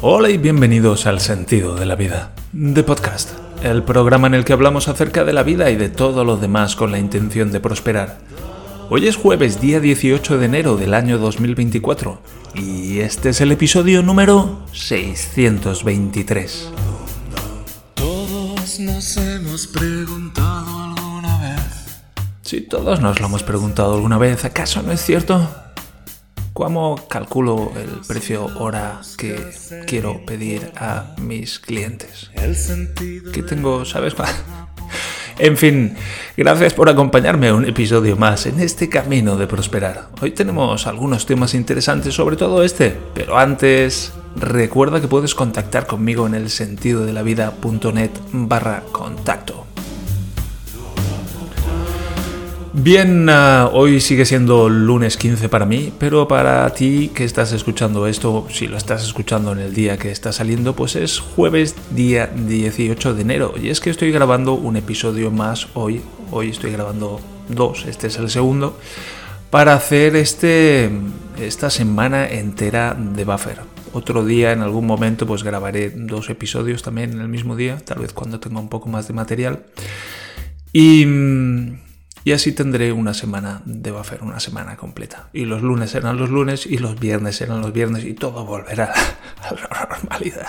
Hola y bienvenidos al Sentido de la Vida, de Podcast, el programa en el que hablamos acerca de la vida y de todo lo demás con la intención de prosperar. Hoy es jueves, día 18 de enero del año 2024, y este es el episodio número 623. Todos nos hemos preguntado alguna vez. Si todos nos lo hemos preguntado alguna vez, ¿acaso no es cierto? ¿Cómo calculo el precio hora que quiero pedir a mis clientes? Que tengo, ¿sabes? En fin, gracias por acompañarme a un episodio más en este camino de prosperar. Hoy tenemos algunos temas interesantes, sobre todo este, pero antes recuerda que puedes contactar conmigo en el sentido de la vida.net barra contacto. Bien, ah, hoy sigue siendo lunes 15 para mí, pero para ti que estás escuchando esto, si lo estás escuchando en el día que está saliendo, pues es jueves día 18 de enero. Y es que estoy grabando un episodio más hoy, hoy estoy grabando dos, este es el segundo, para hacer este, esta semana entera de buffer. Otro día, en algún momento, pues grabaré dos episodios también en el mismo día, tal vez cuando tenga un poco más de material. Y, mm, y así tendré una semana de buffer, una semana completa. Y los lunes serán los lunes y los viernes serán los viernes y todo volverá a la normalidad.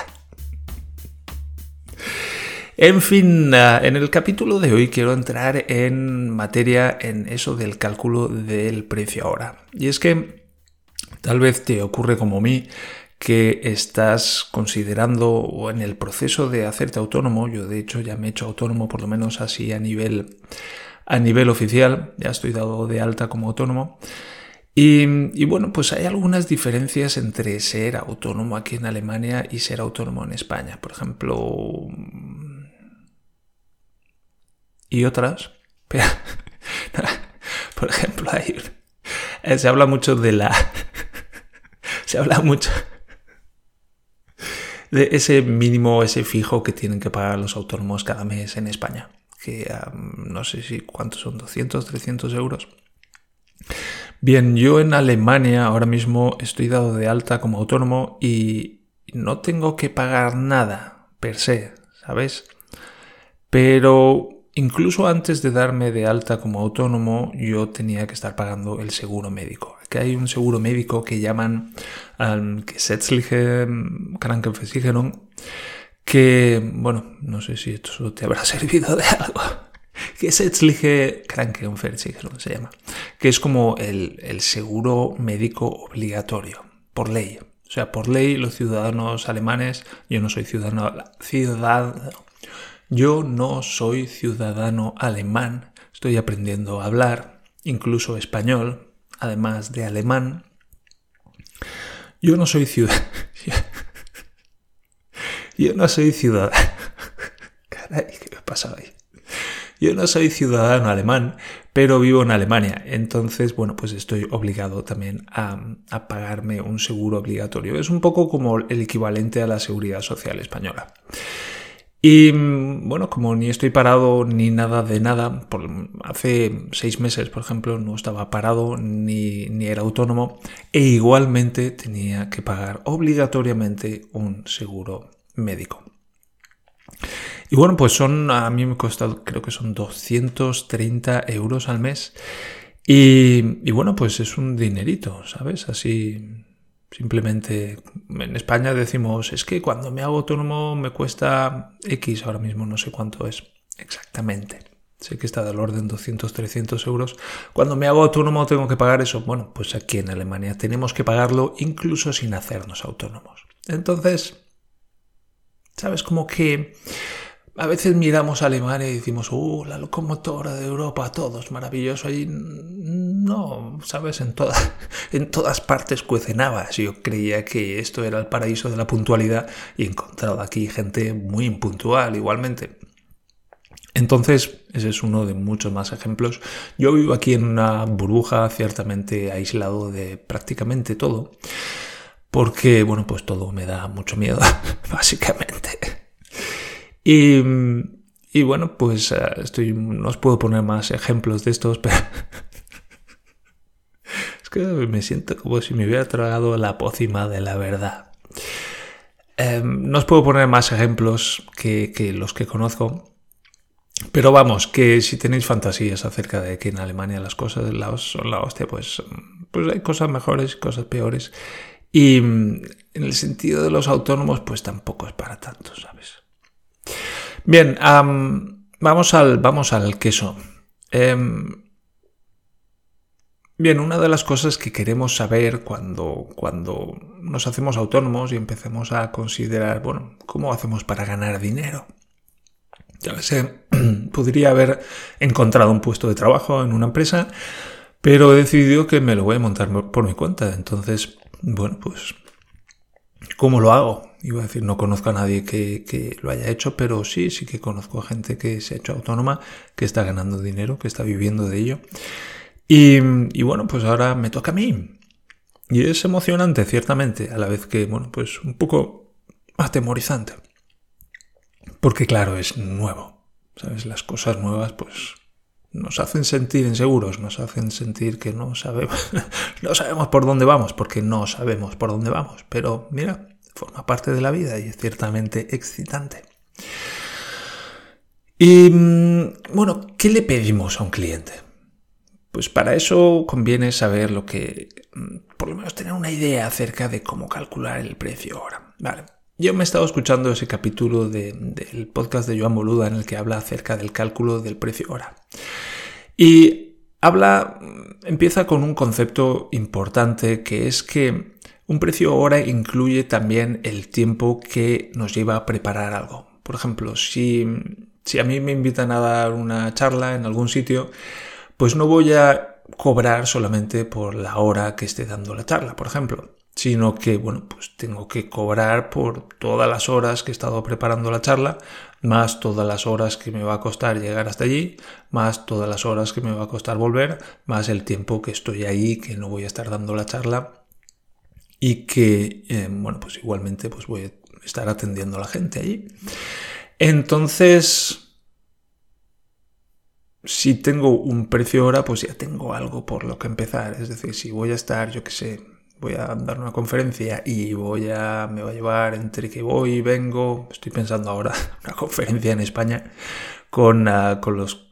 En fin, ah, en el capítulo de hoy quiero entrar en materia en eso del cálculo del precio ahora. Y es que tal vez te ocurre como a mí que estás considerando o en el proceso de hacerte autónomo, yo de hecho ya me he hecho autónomo por lo menos así a nivel a nivel oficial, ya estoy dado de alta como autónomo. Y, bueno, pues hay algunas diferencias entre ser autónomo aquí en Alemania y ser autónomo en España. Por ejemplo... Y otras. Por ejemplo, hay, se habla mucho de la... Se habla mucho de ese mínimo, ese fijo que tienen que pagar los autónomos cada mes en España que no sé si cuántos son, 200, 300 euros. Bien, yo en Alemania ahora mismo estoy dado de alta como autónomo y no tengo que pagar nada per se, ¿sabes? Pero incluso antes de darme de alta como autónomo yo tenía que estar pagando el seguro médico. Que hay un seguro médico que llaman um, Gesetzliche Krankenversicherung que, bueno, no sé si esto te habrá servido de algo, que es Etzliche Krankenversicherung, se llama, que es como el, el seguro médico obligatorio, por ley. O sea, por ley los ciudadanos alemanes, yo no soy ciudadano, ciudadano, yo no soy ciudadano alemán, estoy aprendiendo a hablar, incluso español, además de alemán. Yo no soy ciudadano. Yo no soy ciudadano. ¿qué me pasa ahí? Yo no soy ciudadano alemán, pero vivo en Alemania. Entonces, bueno, pues estoy obligado también a, pagarme un seguro obligatorio. Es un poco como el equivalente a la seguridad social española. Y bueno, como ni estoy parado ni nada de nada, por, hace seis meses, por ejemplo, no estaba parado ni era autónomo e igualmente tenía que pagar obligatoriamente un seguro médico. Y bueno, pues son, a mí me cuesta, creo que son 230 euros al mes. Y, y, bueno, pues es un dinerito, ¿sabes? Así, simplemente, en España decimos, es que cuando me hago autónomo me cuesta X, ahora mismo no sé cuánto es exactamente. Sé que está del orden 200, 300 euros. Cuando me hago autónomo tengo que pagar eso. Bueno, pues aquí en Alemania tenemos que pagarlo incluso sin hacernos autónomos. Entonces, ¿Sabes? Como que a veces miramos a Alemania y decimos, ¡uh, la locomotora de Europa, todo es maravilloso! Y no, ¿sabes? En, en todas partes cuecen habas. Yo creía que esto era el paraíso de la puntualidad y he encontrado aquí gente muy impuntual igualmente. Entonces, ese es uno de muchos más ejemplos. Yo vivo aquí en una burbuja ciertamente aislado de prácticamente todo porque, bueno, pues todo me da mucho miedo, básicamente. Y, y bueno, pues uh, estoy, no os puedo poner más ejemplos de estos, pero es que me siento como si me hubiera tragado la pócima de la verdad. Eh, no os puedo poner más ejemplos que, que los que conozco, pero vamos, que si tenéis fantasías acerca de que en Alemania las cosas son la hostia, pues, pues hay cosas mejores, cosas peores. Y mm, en el sentido de los autónomos, pues tampoco es para tanto, ¿sabes? Bien, vamos, al, vamos al queso. Em, bien, una de las cosas que queremos saber cuando, cuando nos hacemos autónomos y empecemos a considerar, bueno, ¿cómo hacemos para ganar dinero? Ya sé, podría haber encontrado un puesto de trabajo en una empresa, pero he decidido que me lo voy a montar por mi cuenta. Entonces, bueno, pues, ¿cómo lo hago? Iba a decir, no conozco a nadie que, lo haya hecho, pero sí, sí que conozco a gente que se ha hecho autónoma, que está ganando dinero, que está viviendo de ello. Y, y bueno, pues ahora me toca a mí. Y es emocionante, ciertamente, a la vez que, bueno, pues un poco atemorizante. Porque claro, es nuevo. ¿Sabes? Las cosas nuevas pues nos hacen sentir inseguros, nos hacen sentir que no sabemos, no sabemos por dónde vamos, porque no sabemos por dónde vamos. Pero mira, forma parte de la vida y es ciertamente excitante. Y mm, bueno, ¿qué le pedimos a un cliente? Pues para eso conviene saber lo que, mm, por lo menos tener una idea acerca de cómo calcular el precio ahora. Vale. Yo me he estado escuchando ese capítulo del podcast de Joan Boluda en el que habla acerca del cálculo del precio hora. Y habla, empieza con un concepto importante que es que un precio hora incluye también el tiempo que nos lleva a preparar algo. Por ejemplo, si, si a mí me invitan a dar una charla en algún sitio, pues no voy a cobrar solamente por la hora que esté dando la charla, por ejemplo sino que, bueno, pues tengo que cobrar por todas las horas que he estado preparando la charla, más todas las horas que me va a costar llegar hasta allí, más todas las horas que me va a costar volver, más el tiempo que estoy ahí, que no voy a estar dando la charla y que, eh, bueno, pues igualmente pues voy a estar atendiendo a la gente allí. Entonces, si tengo un precio hora, pues ya tengo algo por lo que empezar. Es decir, si voy a estar, yo qué sé, voy a dar una conferencia y voy a, me va a llevar entre que voy y vengo, estoy pensando ahora, una conferencia en España con, uh, con los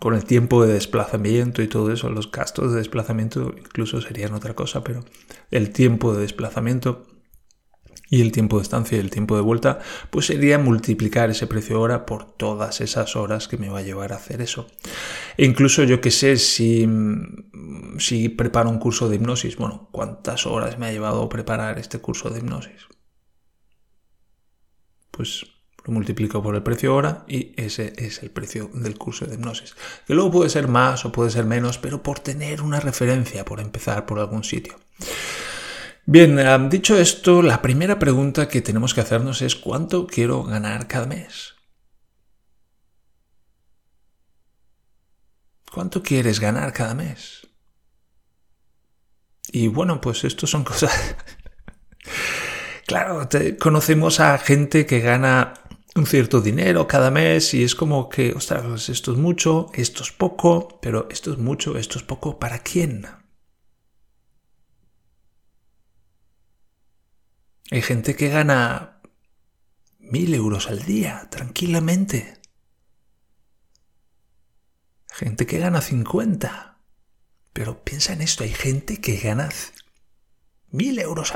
con el tiempo de desplazamiento y todo eso, los gastos de desplazamiento incluso serían otra cosa, pero el tiempo de desplazamiento y el tiempo de estancia y el tiempo de vuelta, pues sería multiplicar ese precio hora por todas esas horas que me va a llevar a hacer eso. E incluso yo que sé, si, si preparo un curso de hipnosis, bueno, ¿cuántas horas me ha llevado preparar este curso de hipnosis? Pues lo multiplico por el precio hora y ese es el precio del curso de hipnosis. Que luego puede ser más o puede ser menos, pero por tener una referencia, por empezar por algún sitio. Bien, dicho esto, la primera pregunta que tenemos que hacernos es ¿cuánto quiero ganar cada mes? ¿Cuánto quieres ganar cada mes? Y bueno, pues esto son cosas... claro, conocemos a gente que gana un cierto dinero cada mes y es como que, ostras, esto es mucho, esto es poco, pero esto es mucho, esto es poco, ¿para quién? Hay gente que gana mil euros al día, tranquilamente. Gente que gana 50. Pero piensa en esto, hay gente que gana mil euros,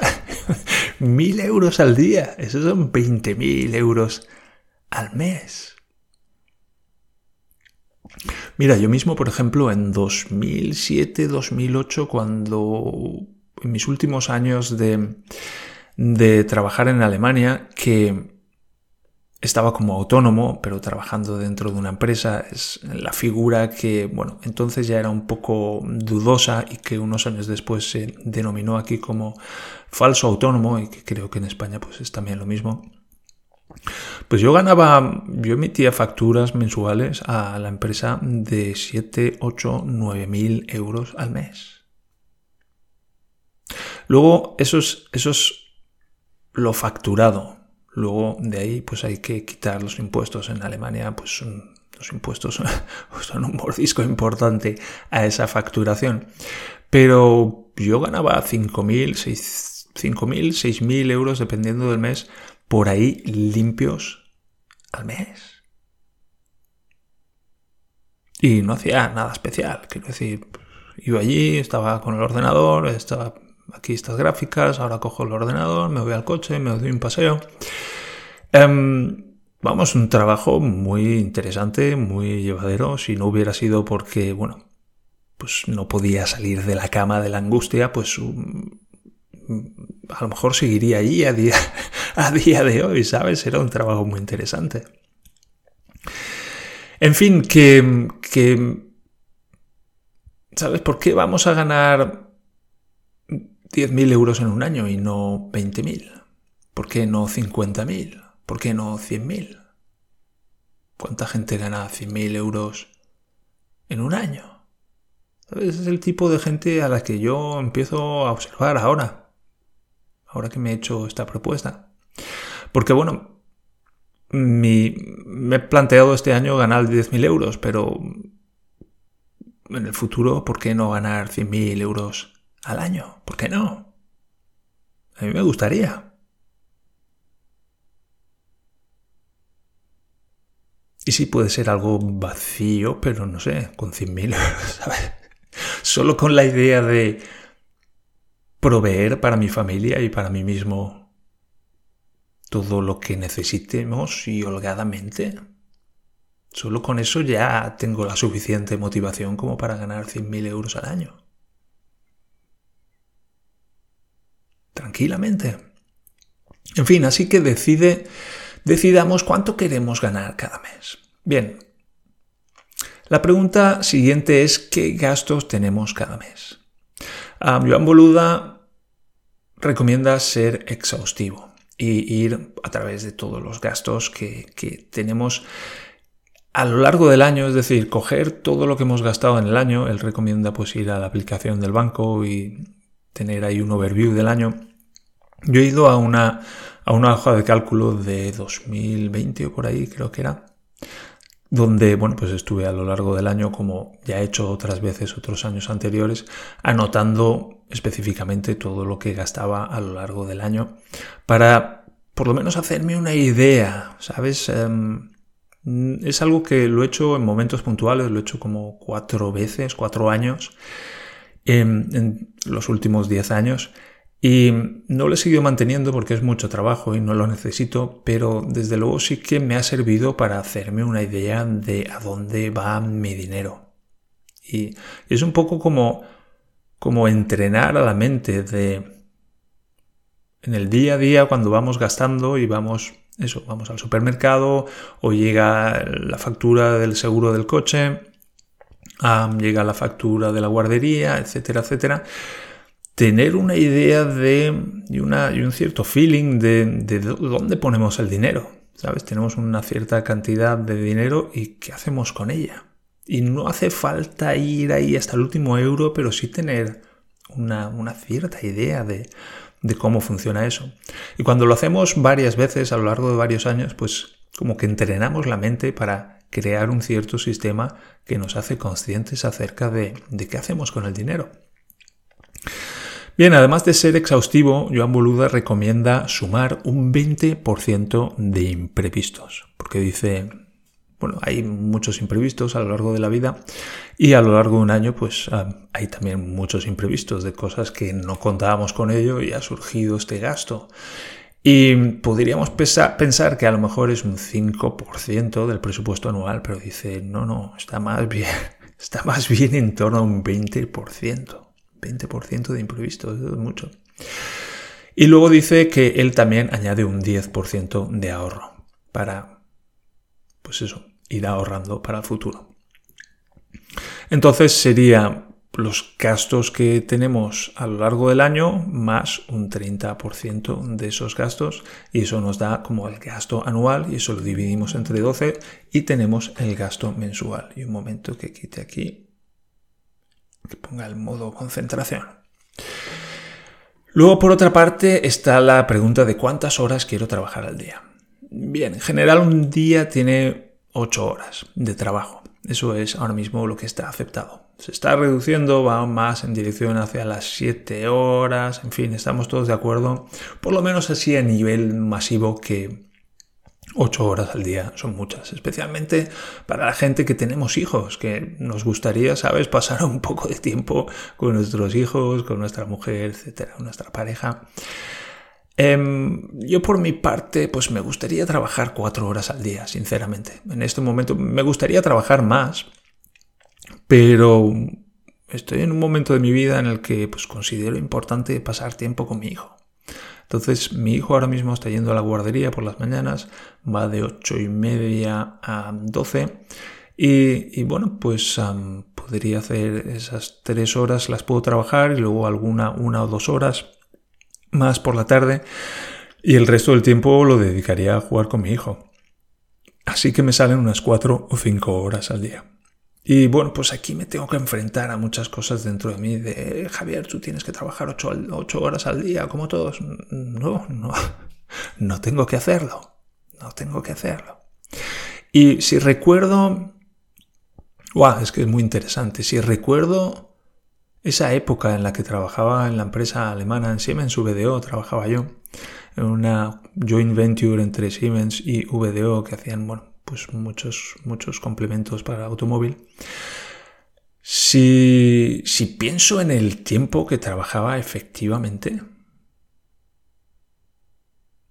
mil euros al día. Esos son 20 mil euros al mes. Mira, yo mismo, por ejemplo, en 2007, 2008, cuando en mis últimos años de, de trabajar en Alemania que estaba como autónomo, pero trabajando dentro de una empresa. Es la figura que, bueno, entonces ya era un poco dudosa y que unos años después se denominó aquí como falso autónomo y que creo que en España pues es también lo mismo. Pues yo ganaba, yo emitía facturas mensuales a la empresa de 7, 8, 9 mil euros al mes. Luego, esos, esos lo facturado. Luego de ahí pues hay que quitar los impuestos. En Alemania pues son, los impuestos son, un mordisco importante a esa facturación. Pero yo ganaba 5.000, 6.000, 6.000 euros dependiendo del mes por ahí limpios al mes. Y no hacía nada especial, quiero decir, iba allí, estaba con el ordenador, estaba aquí estas gráficas, ahora cojo el ordenador, me voy al coche, me doy un paseo. Em, vamos, un trabajo muy interesante, muy llevadero. Si no hubiera sido porque, bueno, pues no podía salir de la cama de la angustia, pues um, a lo mejor seguiría allí a día, a día de hoy, ¿sabes? Era un trabajo muy interesante. En fin, que, que ¿sabes por qué vamos a ganar 10.000 euros en un año y no 20.000? ¿Por qué no 50.000? ¿Por qué no 100.000? ¿Cuánta gente gana 100.000 euros en un año? Ese es el tipo de gente a la que yo empiezo a observar ahora, ahora que me he hecho esta propuesta. Porque bueno, me he planteado este año ganar 10.000 euros, pero en el futuro, ¿por qué no ganar 100.000 euros al año? ¿Por qué no? A mí me gustaría. Y sí puede ser algo vacío, pero no sé, con 100.000 euros, ¿sabes? Solo con la idea de proveer para mi familia y para mí mismo todo lo que necesitemos y holgadamente. Solo con eso ya tengo la suficiente motivación como para ganar 100.000 euros al año. Tranquilamente. En fin, así que decide decidamos cuánto queremos ganar cada mes. Bien, la pregunta siguiente es ¿qué gastos tenemos cada mes? Joan Boluda recomienda ser exhaustivo y ir a través de todos los gastos que, que tenemos a lo largo del año, es decir, coger todo lo que hemos gastado en el año. Él recomienda pues ir a la aplicación del banco y tener ahí un overview del año. Yo he ido a una, a una hoja de cálculo de 2020 o por ahí, creo que era, donde, bueno, pues estuve a lo largo del año, como ya he hecho otras veces otros años anteriores, anotando específicamente todo lo que gastaba a lo largo del año para por lo menos hacerme una idea, ¿sabes? Em, es algo que lo he hecho en momentos puntuales, lo he hecho como cuatro veces, cuatro años, en, los últimos diez años. Y no lo he seguido manteniendo porque es mucho trabajo y no lo necesito, pero desde luego sí que me ha servido para hacerme una idea de a dónde va mi dinero. Y es un poco como, como entrenar a la mente de en el día a día cuando vamos gastando y vamos eso, vamos al supermercado o llega la factura del seguro del coche, llega la factura de la guardería, etcétera, etcétera tener una idea de, y, una, y un cierto feeling de, de dónde ponemos el dinero. ¿Sabes? Tenemos una cierta cantidad de dinero y ¿qué hacemos con ella? Y no hace falta ir ahí hasta el último euro, pero sí tener una, una cierta idea de, de cómo funciona eso. Y cuando lo hacemos varias veces a lo largo de varios años, pues como que entrenamos la mente para crear un cierto sistema que nos hace conscientes acerca de, de qué hacemos con el dinero. Bien, además de ser exhaustivo, Joan Boluda recomienda sumar un 20% de imprevistos, porque dice, bueno, hay muchos imprevistos a lo largo de la vida y a lo largo de un año pues ah, hay también muchos imprevistos de cosas que no contábamos con ello y ha surgido este gasto. Y podríamos pensar que a lo mejor es un 5% del presupuesto anual, pero dice, no, no, está más bien, está más bien en torno a un 20%. 20% de imprevisto, eso es mucho. Y luego dice que él también añade un 10% de ahorro para, pues eso, ir ahorrando para el futuro. Entonces sería los gastos que tenemos a lo largo del año más un 30% de esos gastos y eso nos da como el gasto anual y eso lo dividimos entre 12 y tenemos el gasto mensual. Y un momento que quite aquí que ponga el modo concentración. Luego, por otra parte, está la pregunta de cuántas horas quiero trabajar al día. Bien, en general un día tiene 8 horas de trabajo. Eso es ahora mismo lo que está aceptado. se está reduciendo, va más en dirección hacia las 7 horas, en fin, estamos todos de acuerdo, por lo menos así a nivel masivo que 8 horas al día son muchas, especialmente para la gente que tenemos hijos, que nos gustaría, ¿sabes?, pasar un poco de tiempo con nuestros hijos, con nuestra mujer, etcétera, nuestra pareja. Em, yo por mi parte, pues me gustaría trabajar cuatro horas al día, sinceramente. En este momento me gustaría trabajar más, pero estoy en un momento de mi vida en el que pues, considero importante pasar tiempo con mi hijo. Entonces, mi hijo ahora mismo está yendo a la guardería por las mañanas, va de ocho y media a 12. Y, bueno, pues podría hacer esas tres horas, las puedo trabajar y luego alguna, una o dos horas más por la tarde y el resto del tiempo lo dedicaría a jugar con mi hijo. Así que me salen unas cuatro o cinco horas al día. Y bueno, pues aquí me tengo que enfrentar a muchas cosas dentro de mí de Javier, tú tienes que trabajar ocho, ocho horas al día como todos. No, no, no tengo que hacerlo. No tengo que hacerlo. Y si recuerdo, wow, es que es muy interesante. Si recuerdo esa época en la que trabajaba en la empresa alemana en Siemens VDO, trabajaba yo, en una joint venture entre Siemens y VDO que hacían, bueno, pues muchos, muchos complementos para automóvil. Si, si pienso en el tiempo que trabajaba efectivamente,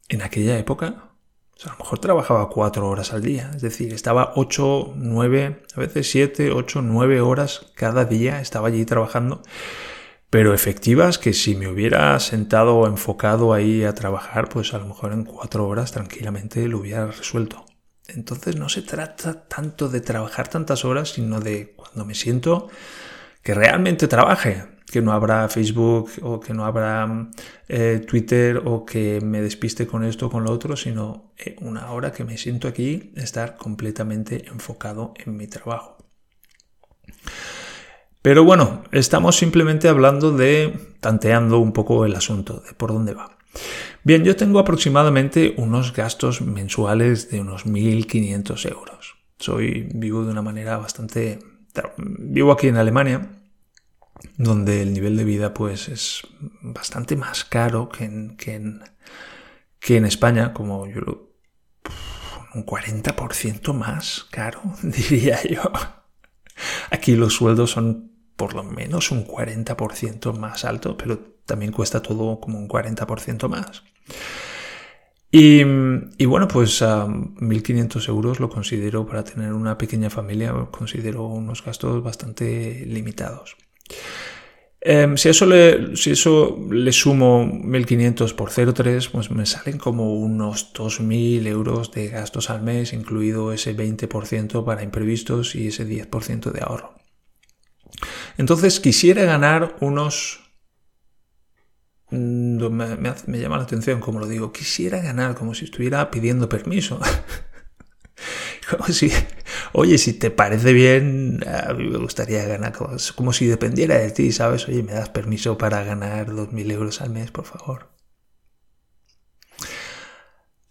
en aquella época, a lo mejor trabajaba cuatro horas al día, es decir, estaba ocho, nueve, a veces siete, ocho, nueve horas cada día, estaba allí trabajando, pero efectivas que si me hubiera sentado o enfocado ahí a trabajar, pues a lo mejor en cuatro horas tranquilamente lo hubiera resuelto. Entonces no se trata tanto de trabajar tantas horas, sino de cuando me siento que realmente trabaje, que no habrá Facebook o que no habrá eh, Twitter o que me despiste con esto o con lo otro, sino eh, una hora que me siento aquí, estar completamente enfocado en mi trabajo. Pero bueno, estamos simplemente hablando de tanteando un poco el asunto, de por dónde va. Bien, yo tengo aproximadamente unos gastos mensuales de unos 1.500 euros. Soy vivo de una manera bastante... Vivo aquí en Alemania, donde el nivel de vida pues es bastante más caro que en, que en, que en España, como yo lo... un 40% más caro, diría yo. Aquí los sueldos son por lo menos un 40% más alto, pero también cuesta todo como un 40% más. Y, bueno, pues a 1.500 euros lo considero para tener una pequeña familia, considero unos gastos bastante limitados. Em, si, eso le, si eso le sumo 1.500 por 0,3, pues me salen como unos 2.000 euros de gastos al mes, incluido ese 20% para imprevistos y ese 10% de ahorro. Entonces quisiera ganar unos... Mm, me, llama la atención, como lo digo, quisiera ganar como si estuviera pidiendo permiso. como si, oye, si te parece bien, a mí me gustaría ganar, como, si dependiera de ti, ¿sabes? Oye, ¿me das permiso para ganar 2.000 euros al mes, por favor?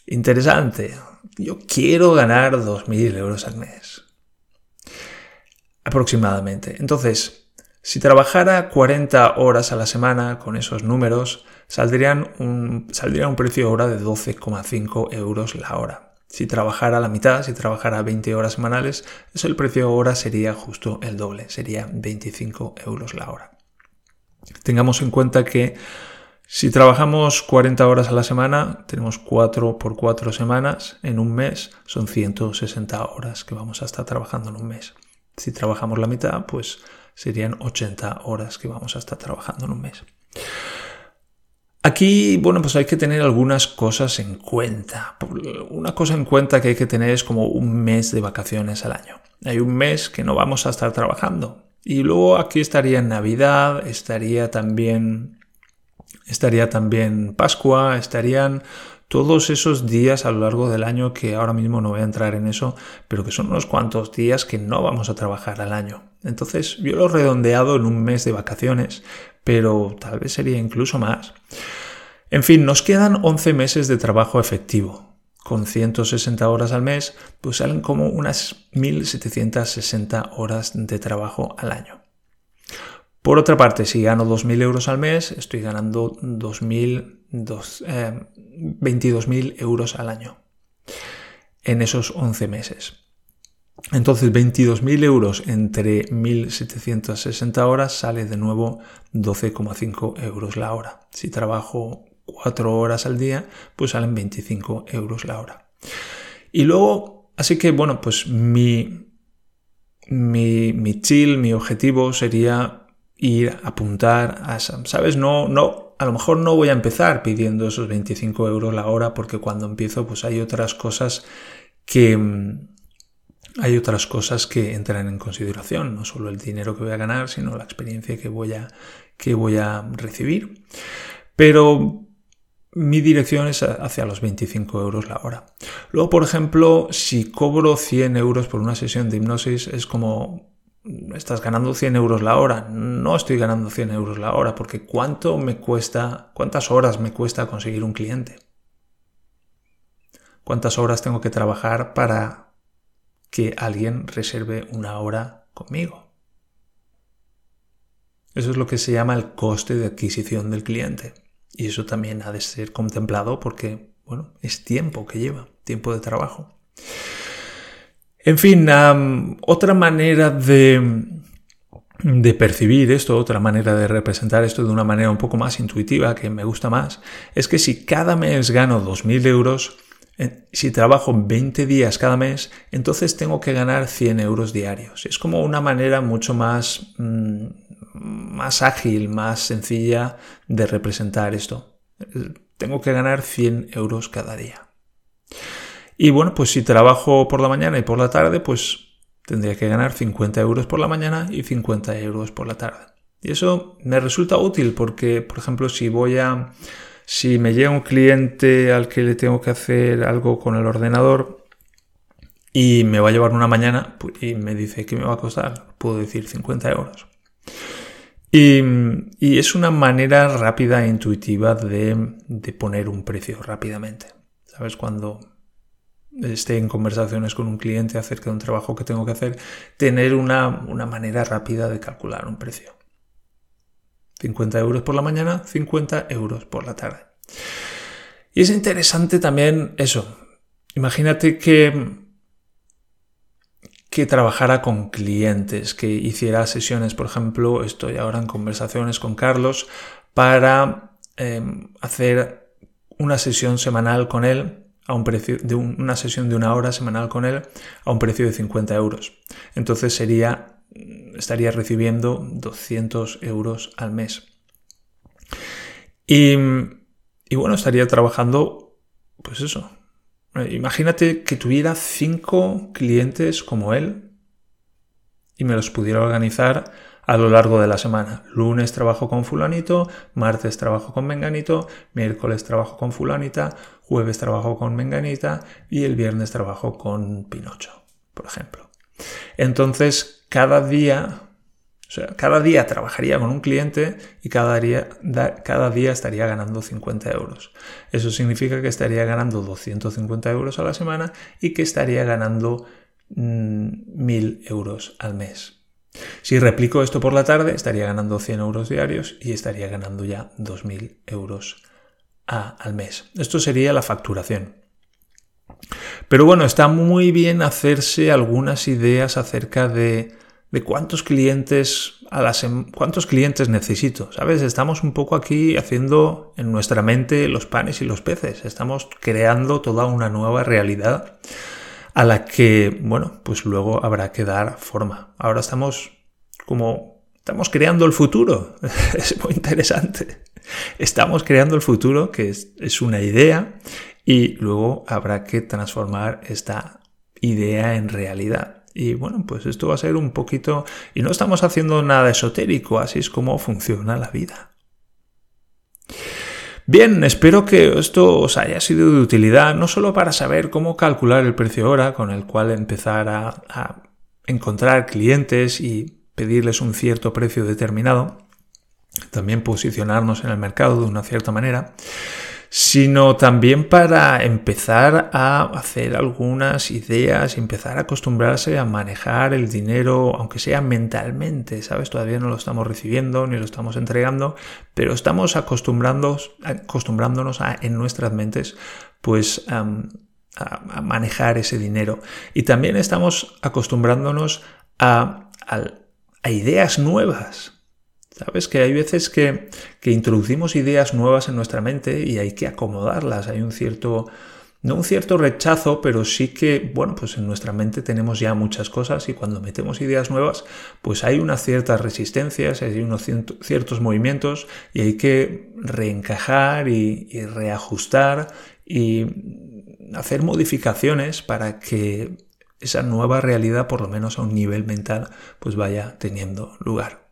Interesante. Yo quiero ganar 2.000 euros al mes. Aproximadamente. Entonces, si trabajara 40 horas a la semana con esos números, saldrían un, saldría un precio hora de 12,5 euros la hora. Si trabajara la mitad, si trabajara 20 horas semanales, eso el precio hora sería justo el doble, sería 25 euros la hora. Tengamos en cuenta que si trabajamos 40 horas a la semana, tenemos 4 por 4 semanas en un mes, son 160 horas que vamos a estar trabajando en un mes. Si trabajamos la mitad, pues serían 80 horas que vamos a estar trabajando en un mes. Aquí, bueno, pues hay que tener algunas cosas en cuenta. Una cosa en cuenta que hay que tener es como un mes de vacaciones al año. Hay un mes que no vamos a estar trabajando. Y luego aquí estaría Navidad, estaría también, estaría también Pascua, estarían todos esos días a lo largo del año que ahora mismo no voy a entrar en eso, pero que son unos cuantos días que no vamos a trabajar al año. Entonces yo lo he redondeado en un mes de vacaciones, pero tal vez sería incluso más. En fin, nos quedan 11 meses de trabajo efectivo. Con 160 horas al mes, pues salen como unas 1.760 horas de trabajo al año. Por otra parte, si gano 2.000 euros al mes, estoy ganando 22.000 euros al año en esos 11 meses. Entonces 22.000 euros entre 1.760 horas sale de nuevo 12,5 euros la hora. Si trabajo 4 horas al día, pues salen 25 euros la hora. Y luego, así que bueno, pues mi, mi, mi chill, mi objetivo sería ir a apuntar a ¿sabes? No, no, a lo mejor no voy a empezar pidiendo esos 25 euros la hora porque cuando empiezo pues hay otras cosas que mm, hay otras cosas que entran en consideración, no solo el dinero que voy a ganar, sino la experiencia que voy a, que voy a recibir. Pero mi dirección es hacia los 25 euros la hora. Luego, por ejemplo, si cobro 100 euros por una sesión de hipnosis, es como estás ganando 100 euros la hora. No estoy ganando 100 euros la hora porque ¿cuánto me cuesta, cuántas horas me cuesta conseguir un cliente? ¿Cuántas horas tengo que trabajar para que alguien reserve una hora conmigo? Eso es lo que se llama el coste de adquisición del cliente. Y eso también ha de ser contemplado porque, bueno, es tiempo que lleva, tiempo de trabajo. En fin, otra manera de, percibir esto, otra manera de representar esto de una manera un poco más intuitiva, que me gusta más, es que si cada mes gano 2.000 euros, si trabajo 20 días cada mes, entonces tengo que ganar 100 euros diarios. Es como una manera mucho más, mm, más ágil, más sencilla de representar esto. Tengo que ganar 100 euros cada día. Y bueno, pues si trabajo por la mañana y por la tarde, pues tendría que ganar 50 euros por la mañana y 50 euros por la tarde. Y eso me resulta útil porque, por ejemplo, si voy a... Si me llega un cliente al que le tengo que hacer algo con el ordenador y me va a llevar una mañana pues, y me dice que me va a costar, puedo decir 50 euros. Y, y es una manera rápida e intuitiva de, de poner un precio rápidamente. ¿Sabes? Cuando esté en conversaciones con un cliente acerca de un trabajo que tengo que hacer, tener una, manera rápida de calcular un precio. 50 euros por la mañana, 50 euros por la tarde. Y es interesante también eso. Imagínate que, que trabajara con clientes, que hiciera sesiones, por ejemplo, estoy ahora en conversaciones con Carlos para eh, hacer una sesión semanal con él a un precio de una sesión de una hora semanal con él a un precio de 50 euros. Entonces sería, estaría recibiendo 200 euros al mes. Y, y bueno, estaría trabajando, pues eso. Imagínate que tuviera cinco clientes como él y me los pudiera organizar a lo largo de la semana. Lunes trabajo con fulanito, martes trabajo con menganito, miércoles trabajo con fulanita, jueves trabajo con menganita y el viernes trabajo con Pinocho, por ejemplo. Entonces, cada día, o sea, cada día trabajaría con un cliente y cada día, cada día estaría ganando 50 euros. Eso significa que estaría ganando 250 euros a la semana y que estaría ganando 1000 mm, euros al mes. Si replico esto por la tarde, estaría ganando 100 euros diarios y estaría ganando ya 2.000 euros al mes. Esto sería la facturación. Pero bueno, está muy bien hacerse algunas ideas acerca de, cuántos clientes a la cuántos clientes necesito. ¿Sabes? Estamos un poco aquí haciendo en nuestra mente los panes y los peces. Estamos creando toda una nueva realidad a la que, bueno, pues luego habrá que dar forma. Ahora estamos como, estamos creando el futuro. es muy interesante. Estamos creando el futuro, que es, es una idea, y luego habrá que transformar esta idea en realidad. Y bueno, pues esto va a ser un poquito... Y no estamos haciendo nada esotérico, así es como funciona la vida. Bien, espero que esto os haya sido de utilidad, no solo para saber cómo calcular el precio hora con el cual empezar a, encontrar clientes y pedirles un cierto precio determinado, también posicionarnos en el mercado de una cierta manera, sino también para empezar a hacer algunas ideas empezar a acostumbrarse a manejar el dinero, aunque sea mentalmente, ¿sabes? Todavía no lo estamos recibiendo ni lo estamos entregando, pero estamos acostumbrándonos, acostumbrándonos a, en nuestras mentes, pues... a, manejar ese dinero. Y también estamos acostumbrándonos a, a ideas nuevas, Sabes que hay veces que, introducimos ideas nuevas en nuestra mente y hay que acomodarlas. Hay un cierto, no un cierto rechazo, pero sí que, bueno, pues en nuestra mente tenemos ya muchas cosas y cuando metemos ideas nuevas, pues hay unas ciertas resistencias, hay unos ciertos movimientos y hay que reencajar y, y reajustar y hacer modificaciones para que esa nueva realidad, por lo menos a un nivel mental, pues vaya teniendo lugar.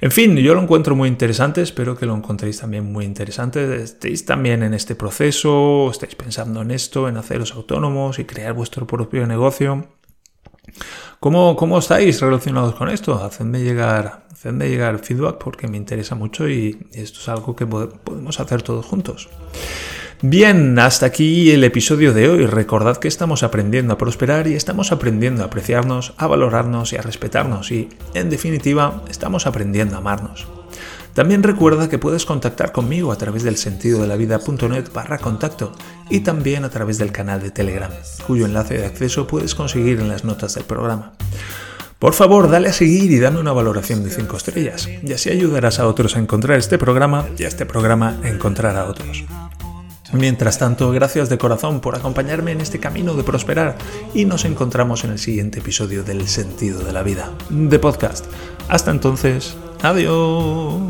En fin, yo lo encuentro muy interesante, espero que lo encontréis también muy interesante. Estéis también en este proceso, estáis pensando en esto, en haceros autónomos y crear vuestro propio negocio. ¿Cómo, cómo estáis relacionados con esto? Hacedme llegar, hacedme llegar feedback porque me interesa mucho y esto es algo que podemos hacer todos juntos. Bien, hasta aquí el episodio de hoy. Recordad que estamos aprendiendo a prosperar y estamos aprendiendo a apreciarnos, a valorarnos y a respetarnos y, en definitiva, estamos aprendiendo a amarnos. También recuerda que puedes contactar conmigo a través del sentido de la vida.net barra contacto y también a través del canal de Telegram, cuyo enlace de acceso puedes conseguir en las notas del programa. Por favor, dale a seguir y dame una valoración de 5 estrellas, y así ayudarás a otros a encontrar este programa y a este programa a encontrar a otros. Mientras tanto, gracias de corazón por acompañarme en este camino de prosperar y nos encontramos en el siguiente episodio del Sentido de la Vida, de podcast. Hasta entonces, adiós.